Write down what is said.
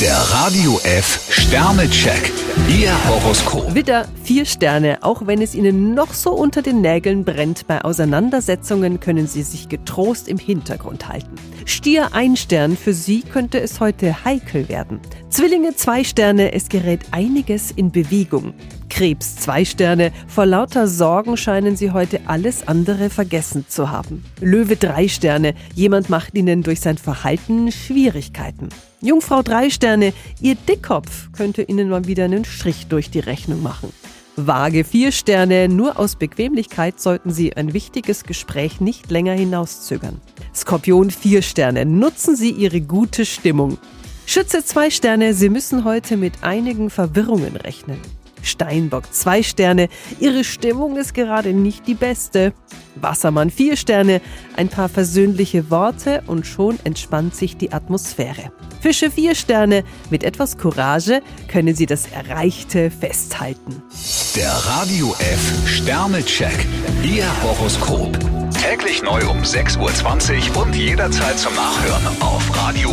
Der Radio F Sternecheck. Ihr Horoskop. Widder, vier Sterne. Auch wenn es Ihnen noch so unter den Nägeln brennt, bei Auseinandersetzungen können Sie sich getrost im Hintergrund halten. Stier, ein Stern. Für Sie könnte es heute heikel werden. Zwillinge, zwei Sterne. Es gerät einiges in Bewegung. Krebs, zwei Sterne. Vor lauter Sorgen scheinen Sie heute alles andere vergessen zu haben. Löwe, drei Sterne. Jemand macht Ihnen durch sein Verhalten Schwierigkeiten. Jungfrau, drei Sterne. Ihr Dickkopf könnte Ihnen mal wieder einen Strich durch die Rechnung machen. Waage, vier Sterne. Nur aus Bequemlichkeit sollten Sie ein wichtiges Gespräch nicht länger hinauszögern. Skorpion, vier Sterne. Nutzen Sie Ihre gute Stimmung. Schütze, zwei Sterne. Sie müssen heute mit einigen Verwirrungen rechnen. Steinbock zwei Sterne. Ihre Stimmung ist gerade nicht die beste. Wassermann vier Sterne. Ein paar versöhnliche Worte und schon entspannt sich die Atmosphäre. Fische vier Sterne. Mit etwas Courage können Sie das Erreichte festhalten. Der Radio F Sternecheck. Ihr Horoskop. Täglich neu um 6.20 Uhr und jederzeit zum Nachhören auf radiof.de.